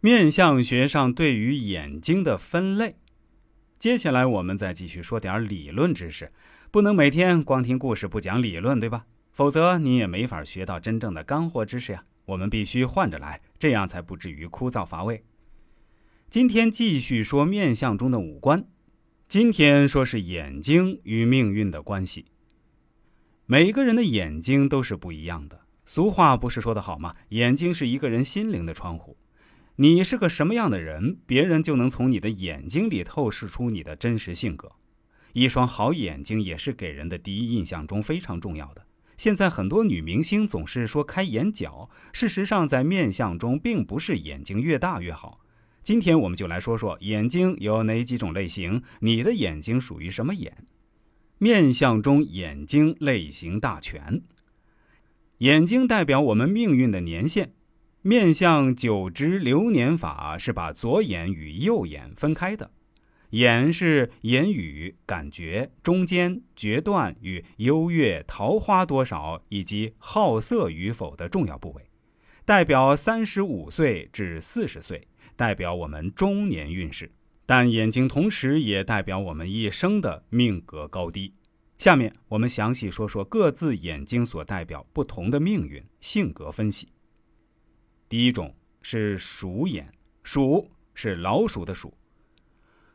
面相学上对于眼睛的分类。接下来我们再继续说点理论知识，不能每天光听故事不讲理论，对吧？否则你也没法学到真正的干货知识呀。我们必须换着来，这样才不至于枯燥乏味。今天继续说面相中的五官，今天说是眼睛与命运的关系。每个人的眼睛都是不一样的。俗话不是说的好吗？眼睛是一个人心灵的窗户。你是个什么样的人，别人就能从你的眼睛里透视出你的真实性格。一双好眼睛也是给人的第一印象中非常重要的。现在很多女明星总是说开眼角，事实上在面相中并不是眼睛越大越好。今天我们就来说说眼睛有哪几种类型，你的眼睛属于什么眼？面相中眼睛类型大全。眼睛代表我们命运的年限。面向九支流年法是把左眼与右眼分开的，眼是言语、感觉、中间、决断与优越、桃花多少以及好色与否的重要部位，代表三十五岁至四十岁，代表我们中年运势。但眼睛同时也代表我们一生的命格高低。下面我们详细说说各自眼睛所代表不同的命运性格分析。第一种是鼠眼，鼠是老鼠的鼠。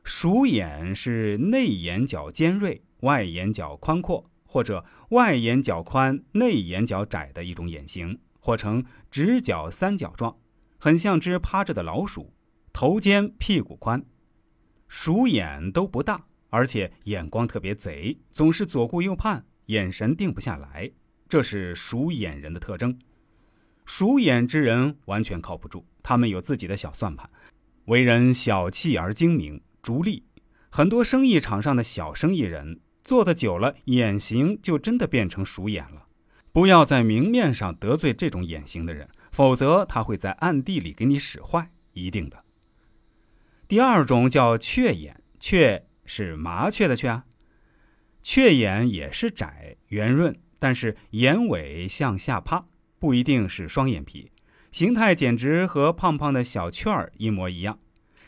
鼠眼是内眼角尖锐、外眼角宽阔，或者外眼角宽、内眼角窄的一种眼型，或呈直角三角状，很像只趴着的老鼠，头尖屁股宽。鼠眼都不大，而且眼光特别贼，总是左顾右盼，眼神定不下来，这是鼠眼人的特征。鼠眼之人完全靠不住，他们有自己的小算盘，为人小气而精明，逐利。很多生意场上的小生意人做的久了，眼型就真的变成鼠眼了。不要在明面上得罪这种眼型的人，否则他会在暗地里给你使坏，一定的。第二种叫雀眼，雀是麻雀的雀啊。雀眼也是窄圆润，但是眼尾向下趴。不一定是双眼皮，形态简直和胖胖的小雀儿一模一样。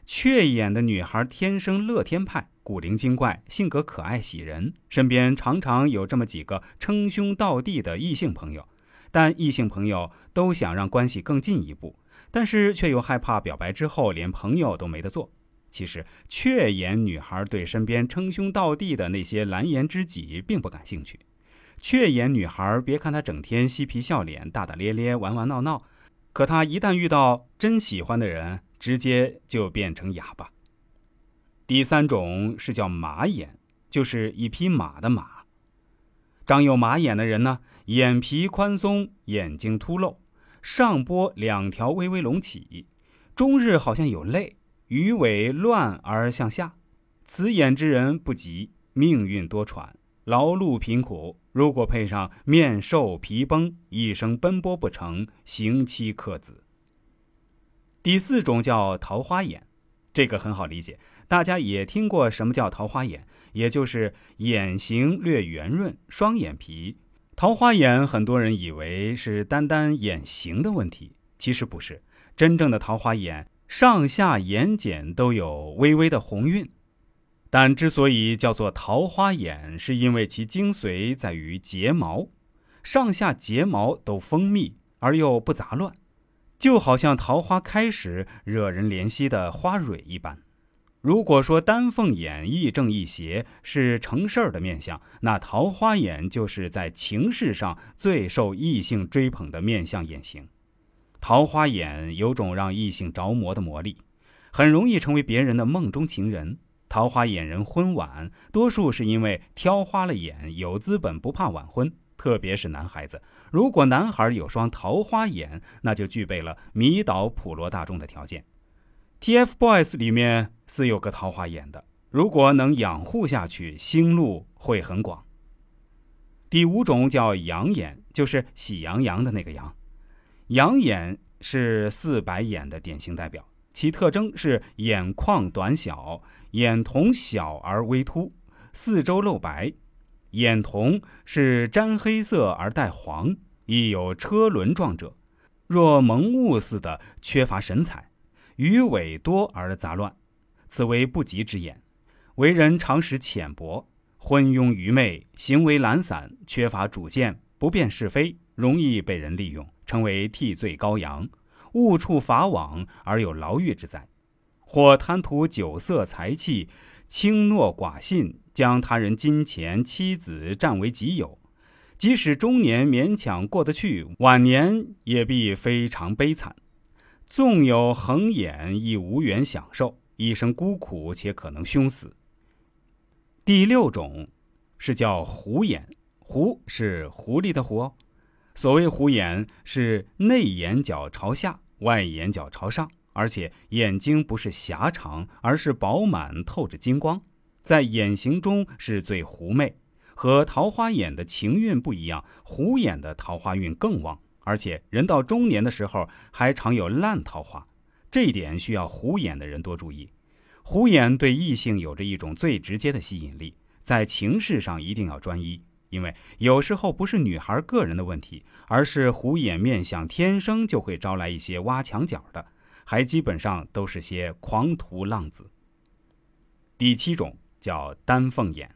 雀眼的女孩天生乐天派，古灵精怪，性格可爱喜人，身边常常有这么几个称兄道弟的异性朋友。但异性朋友都想让关系更进一步，但是却又害怕表白之后连朋友都没得做。其实，雀眼女孩对身边称兄道弟的那些蓝颜知己并不感兴趣。雀眼女孩，别看她整天嬉皮笑脸、大大咧咧、玩玩闹闹，可她一旦遇到真喜欢的人，直接就变成哑巴。第三种是叫马眼，就是一匹马的马。长有马眼的人呢，眼皮宽松，眼睛凸露，上波两条微微隆起，终日好像有泪，鱼尾乱而向下。此眼之人不吉，命运多舛。劳碌贫苦，如果配上面瘦皮崩，一生奔波不成，行妻克子。第四种叫桃花眼，这个很好理解，大家也听过什么叫桃花眼，也就是眼型略圆润，双眼皮。桃花眼很多人以为是单单眼型的问题，其实不是，真正的桃花眼，上下眼睑都有微微的红晕。但之所以叫做桃花眼，是因为其精髓在于睫毛，上下睫毛都丰密而又不杂乱，就好像桃花开时惹人怜惜的花蕊一般。如果说丹凤眼亦正亦邪，是成事儿的面相，那桃花眼就是在情事上最受异性追捧的面相眼型。桃花眼有种让异性着魔的魔力，很容易成为别人的梦中情人。桃花眼人婚晚，多数是因为挑花了眼，有资本不怕晚婚。特别是男孩子，如果男孩有双桃花眼，那就具备了迷倒普罗大众的条件。TFBOYS 里面是有个桃花眼的，如果能养护下去，星路会很广。第五种叫羊眼，就是喜羊羊的那个羊。羊眼是四白眼的典型代表。其特征是眼眶短小，眼瞳小而微凸，四周露白。眼瞳是沾黑色而带黄，亦有车轮状者，若蒙雾似的，缺乏神采。鱼尾多而杂乱，此为不吉之眼。为人常识浅薄，昏庸愚昧，行为懒散，缺乏主见，不辨是非，容易被人利用，成为替罪羔羊，误触法网而有牢狱之灾。或贪图酒色财气，轻诺寡信，将他人金钱、妻子占为己有。即使中年勉强过得去，晚年也必非常悲惨。纵有横眼，亦无缘享受，一生孤苦且可能凶死。第六种是叫狐眼，狐是狐狸的狐。所谓狐眼，是内眼角朝下，外眼角朝上，而且眼睛不是狭长，而是饱满透着金光，在眼型中是最狐媚。和桃花眼的情运不一样，虎眼的桃花运更旺，而且人到中年的时候还常有烂桃花，这一点需要虎眼的人多注意。虎眼对异性有着一种最直接的吸引力，在情事上一定要专一，因为有时候不是女孩个人的问题，而是虎眼面相天生就会招来一些挖墙脚的，还基本上都是些狂徒浪子。第七种叫丹凤眼，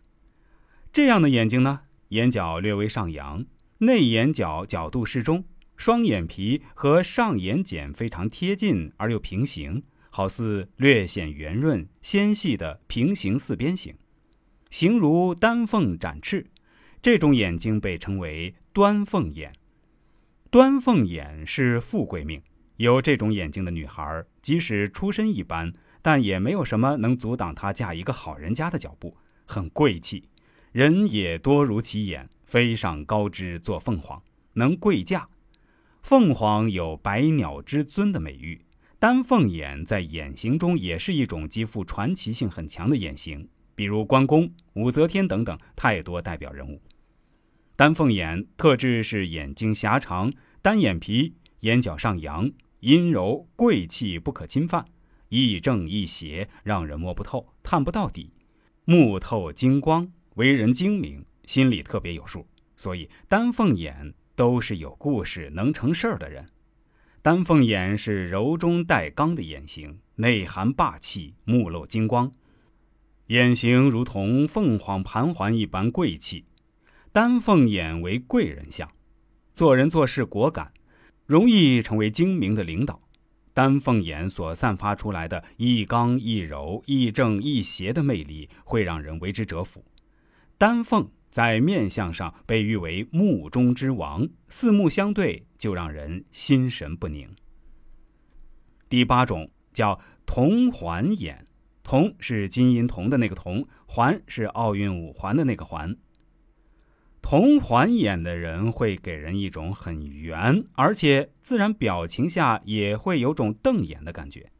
这样的眼睛呢，眼角略微上扬，内眼角角度适中，双眼皮和上眼睑非常贴近而又平行。好似略显圆润纤细的平行四边形，形如丹凤展翅，这种眼睛被称为端凤眼。端凤眼是富贵命，有这种眼睛的女孩，即使出身一般，但也没有什么能阻挡她嫁一个好人家的脚步，很贵气。人也多如其眼，飞上高枝做凤凰，能贵嫁。凤凰有百鸟之尊的美誉。丹凤眼在眼型中也是一种极富传奇性很强的眼型，比如关公、武则天等等，太多代表人物。丹凤眼特质是眼睛狭长、单眼皮、眼角上扬、阴柔贵气不可侵犯，亦正亦邪，让人摸不透、探不到底，目透金光，为人精明，心里特别有数，所以丹凤眼都是有故事、能成事儿的人。丹凤眼是柔中带刚的眼型，内含霸气，目露金光，眼型如同凤凰盘桓一般贵气。丹凤眼为贵人相，做人做事果敢，容易成为精明的领导。丹凤眼所散发出来的一刚一柔、一正一邪的魅力，会让人为之折服。丹凤。在面相上被誉为目中之王，四目相对就让人心神不宁。第八种叫铜环眼，铜是金银铜的那个铜，环是奥运五环的那个环。铜环眼的人会给人一种很圆，而且自然表情下也会有种瞪眼的感觉。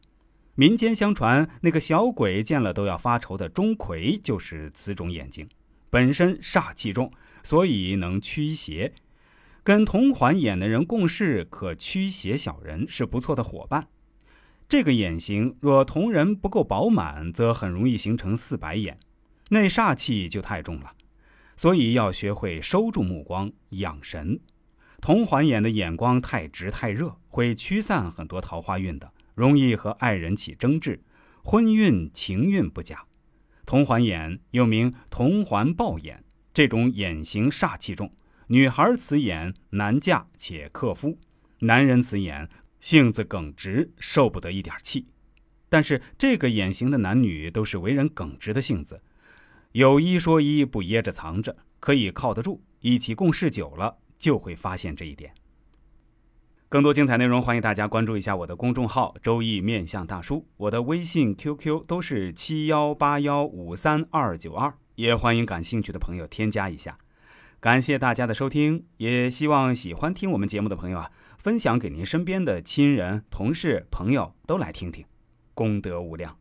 民间相传，那个小鬼见了都要发愁的钟馗就是此种眼睛。本身煞气重，所以能驱邪。跟铜环眼的人共事，可驱邪小人，是不错的伙伴。这个眼型若同人不够饱满，则很容易形成四白眼，那煞气就太重了。所以要学会收住目光，养神。同环眼的眼光太直太热，会驱散很多桃花运的，容易和爱人起争执，婚运情运不佳。铜环眼又名铜环抱眼，这种眼型煞气重。女孩此眼难嫁且克夫，男人此眼性子耿直，受不得一点气。但是这个眼型的男女都是为人耿直的性子，有一说一，不掖着藏着，可以靠得住。一起共事久了，就会发现这一点。更多精彩内容，欢迎大家关注一下我的公众号“周易面相大叔”，我的微信、QQ 都是七幺八幺五三二九二，也欢迎感兴趣的朋友添加一下。感谢大家的收听，也希望喜欢听我们节目的朋友啊，分享给您身边的亲人、同事、朋友都来听听，功德无量。